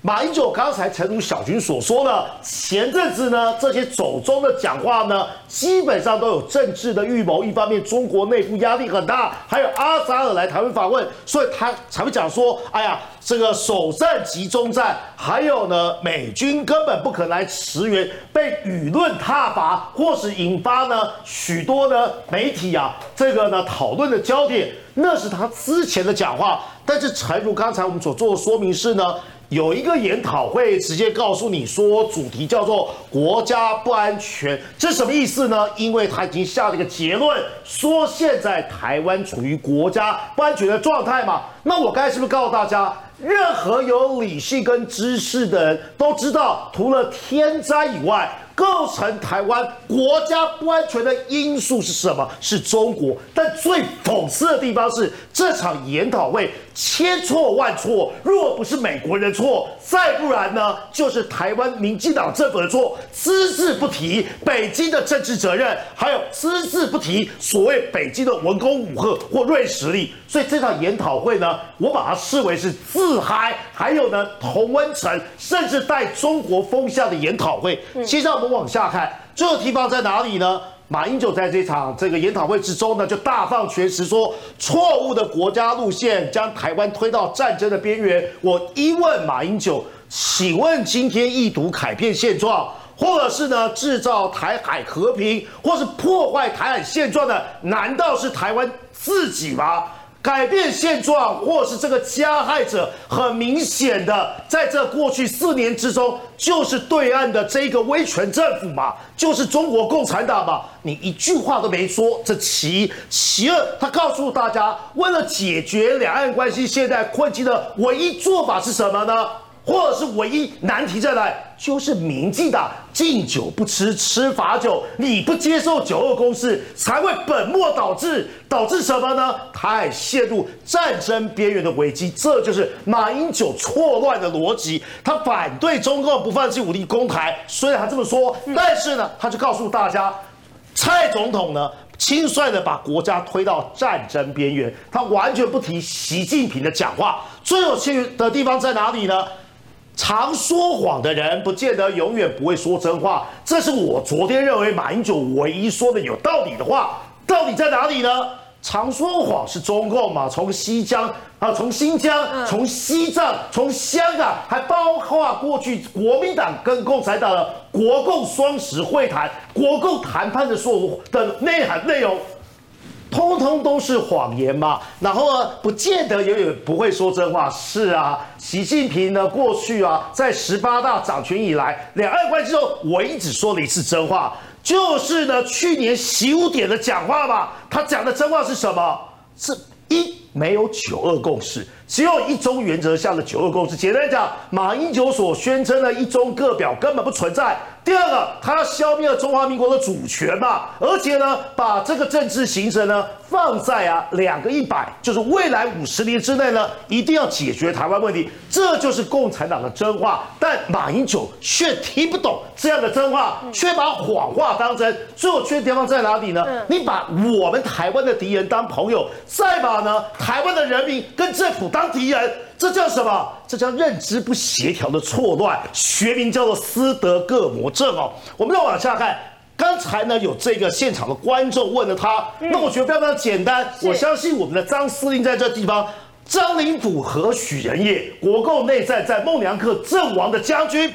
马英九刚才诚如小军所说呢，前阵子呢这些走中的讲话呢，基本上都有政治的预谋。一方面中国内部压力很大，还有阿扎尔来台湾访问，所以他才会讲说，哎呀，这个首战集中战，还有呢美军根本不可能来驰援，被舆论挞伐，或是引发呢许多呢媒体啊这个呢讨论的焦点，那是他之前的讲话。但是诚如刚才我们所做的说明是呢。有一个研讨会直接告诉你说，主题叫做“国家不安全”，这什么意思呢？因为他已经下了一个结论，说现在台湾处于国家不安全的状态嘛。那我刚才是不是告诉大家，任何有理性跟知识的人都知道，除了天灾以外。构成台湾国家不安全的因素是什么？是中国。但最讽刺的地方是，这场研讨会千错万错，若不是美国人错，再不然呢，就是台湾民进党政府的错，只字不提北京的政治责任，还有只字不提所谓北京的文攻武赫或瑞实力。所以这场研讨会呢，我把它视为是自嗨，还有呢同温层，甚至带中国风向的研讨会。其实我往下看，这地方在哪里呢？马英九在这场这个研讨会之中呢，就大放厥词说，错误的国家路线将台湾推到战争的边缘。我一问马英九，请问今天意图改变现状，或者是呢制造台海和平，或是破坏台海现状的，难道是台湾自己吗？改变现状，或是这个加害者，很明显的，在这过去四年之中，就是对岸的这个威权政府嘛，就是中国共产党嘛。你一句话都没说，这其一，其二，他告诉大家，为了解决两岸关系现在困境的唯一做法是什么呢？或者是唯一难题在哪？就是民进党敬酒不吃吃罚酒，你不接受九二共识，才会本末倒置，导致什么呢？台陷入战争边缘的危机，这就是马英九错乱的逻辑。他反对中共不放弃武力攻台，虽然他这么说，但是呢，他就告诉大家，蔡总统呢轻率的把国家推到战争边缘，他完全不提习近平的讲话。最有趣的地方在哪里呢？常说谎的人，不见得永远不会说真话。这是我昨天认为马英九唯一说的有道理的话，到底在哪里呢？常说谎是中共嘛？从西疆啊，从新疆，从西藏，从香港，还包括过去国民党跟共产党的国共双十会谈、国共谈判的所的内涵内容。通通都是谎言嘛，然后呢，不见得永远不会说真话。是啊，习近平呢，过去啊，在十八大掌权以来，两岸关系中唯一只说了一次真话，就是呢，去年习五点的讲话嘛。他讲的真话是什么？是一没有九二共识，只有一中原则下的九二共识。简单讲，马英九所宣称的一中各表根本不存在。第二个，他要消灭了中华民国的主权嘛，而且呢，把这个政治形成呢放在啊两个一百，就是未来五十年之内呢，一定要解决台湾问题，这就是共产党的真话。但马英九却听不懂这样的真话，却把谎话当真。最有趣的地方在哪里呢？你把我们台湾的敌人当朋友，再把呢台湾的人民跟政府当敌人。这叫什么？这叫认知不协调的错乱，学名叫做斯德哥尔摩症哦。我们再往下看，刚才呢有这个现场的观众问了他，那我觉得非常非常简单。我相信我们的张司令在这地方，张灵甫何许人也？国共内战在孟良克阵亡的将军。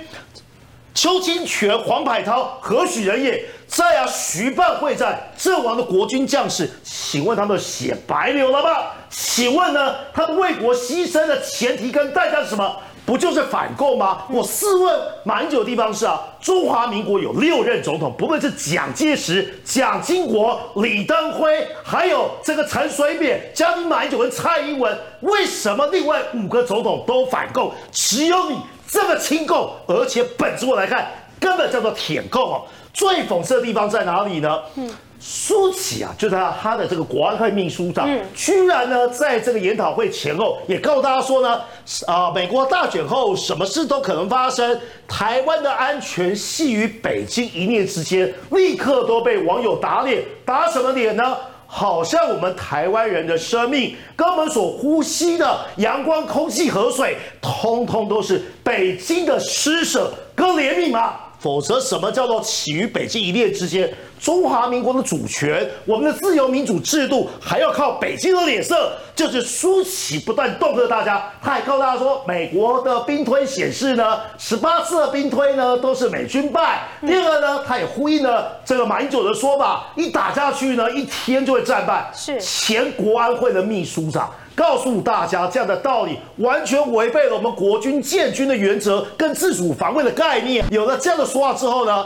邱清泉、黄百韬何许人也？在啊，徐蚌会战阵亡的国军将士，请问他们血白流了吗？请问呢，他们为国牺牲的前提跟代价是什么？不就是反共吗？我试问马英九的地方是啊，中华民国有六任总统，不论是蒋介石、蒋经国、李登辉，还有这个陈水扁、将军马英九跟蔡英文，为什么另外五个总统都反共，只有你？这么亲共，而且本质我来看，根本叫做舔共哦。最讽刺的地方在哪里呢？嗯，苏启啊，就是他他的这个国安会秘书长，居然呢在这个研讨会前后也告诉大家说呢，啊，美国大选后什么事都可能发生，台湾的安全系于北京一念之间，立刻都被网友打脸，打什么脸呢？好像我们台湾人的生命跟我们所呼吸的阳光、空气、河水，通通都是北京的施舍跟怜悯吗？否则，什么叫做起于北京一念之间？中华民国的主权，我们的自由民主制度，还要靠北京的脸色，就是苏起不断恫吓大家。他还告诉大家说，美国的兵推显示呢，十八次的兵推呢都是美军败。第二个呢，他也呼应了这个马英九的说法，一打下去呢，一天就会战败。是前国安会的秘书长。告诉大家，这样的道理完全违背了我们国军建军的原则跟自主防卫的概念。有了这样的说话之后呢，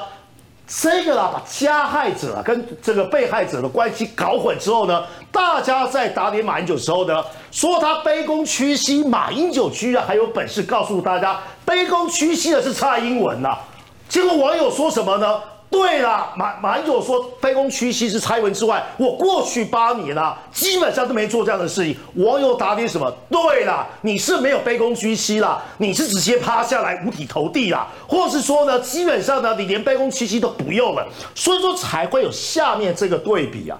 这个啦把加害者跟这个被害者的关系搞混之后呢，大家在打脸马英九的时候呢，说他卑躬屈膝，马英九居然还有本事告诉大家，卑躬屈膝的是蔡英文呐。结果网友说什么呢？对了，马马英九说卑躬屈膝是蔡文之外，我过去八年啊，基本上都没做这样的事情。网友打你什么？对了，你是没有卑躬屈膝啦，你是直接趴下来五体投地啦，或是说呢，基本上呢，你连卑躬屈膝都不用了，所以说才会有下面这个对比啊。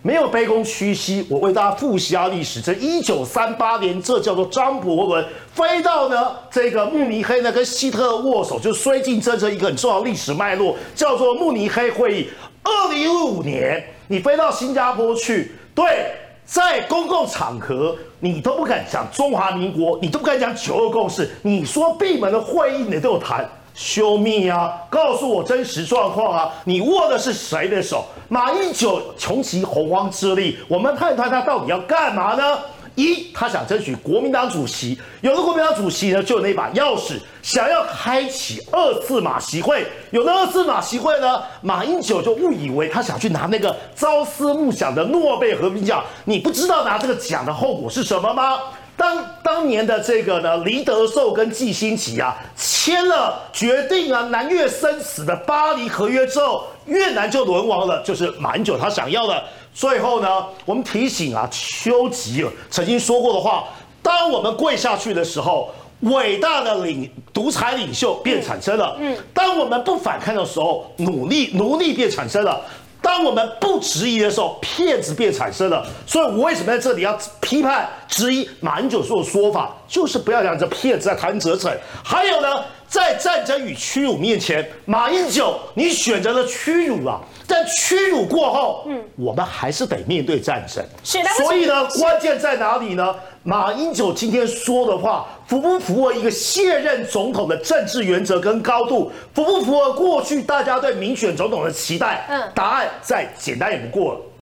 没有卑躬屈膝，我为大家复习下历史。这一九三八年，这叫做张伯伦飞到呢这个慕尼黑呢，跟希特勒握手，就绥靖政策一个很重要的历史脉络，叫做慕尼黑会议。二零一五年，你飞到新加坡去，对，在公共场合你都不敢讲中华民国，你都不敢讲九二共识，你说闭门的会议你都有谈。修密啊！告诉我真实状况啊！你握的是谁的手？马英九穷其洪荒之力，我们看看他到底要干嘛呢？一，他想争取国民党主席，有了国民党主席呢，就有那把钥匙，想要开启二次马席会。有了二次马席会呢，马英九就误以为他想去拿那个朝思暮想的诺贝尔和平奖。你不知道拿这个奖的后果是什么吗？当当年的这个呢，黎德寿跟季新奇啊，签了决定啊南越生死的巴黎合约之后，越南就沦亡了，就是马英九他想要的。最后呢，我们提醒啊，丘吉尔曾经说过的话：，当我们跪下去的时候，伟大的领独裁领袖便产生了；，嗯，当我们不反抗的时候，努力奴隶便产生了。当我们不质疑的时候，骗子便产生了。所以我为什么在这里要批判质疑马英九说的说法，就是不要让这骗子在谈折损。还有呢，在战争与屈辱面前，马英九你选择了屈辱啊，但屈辱过后，嗯，我们还是得面对战争。是的。所以呢，关键在哪里呢？马英九今天说的话符不符合一个卸任总统的政治原则跟高度？符不符合过去大家对民选总统的期待？嗯，答案再简单也不过了。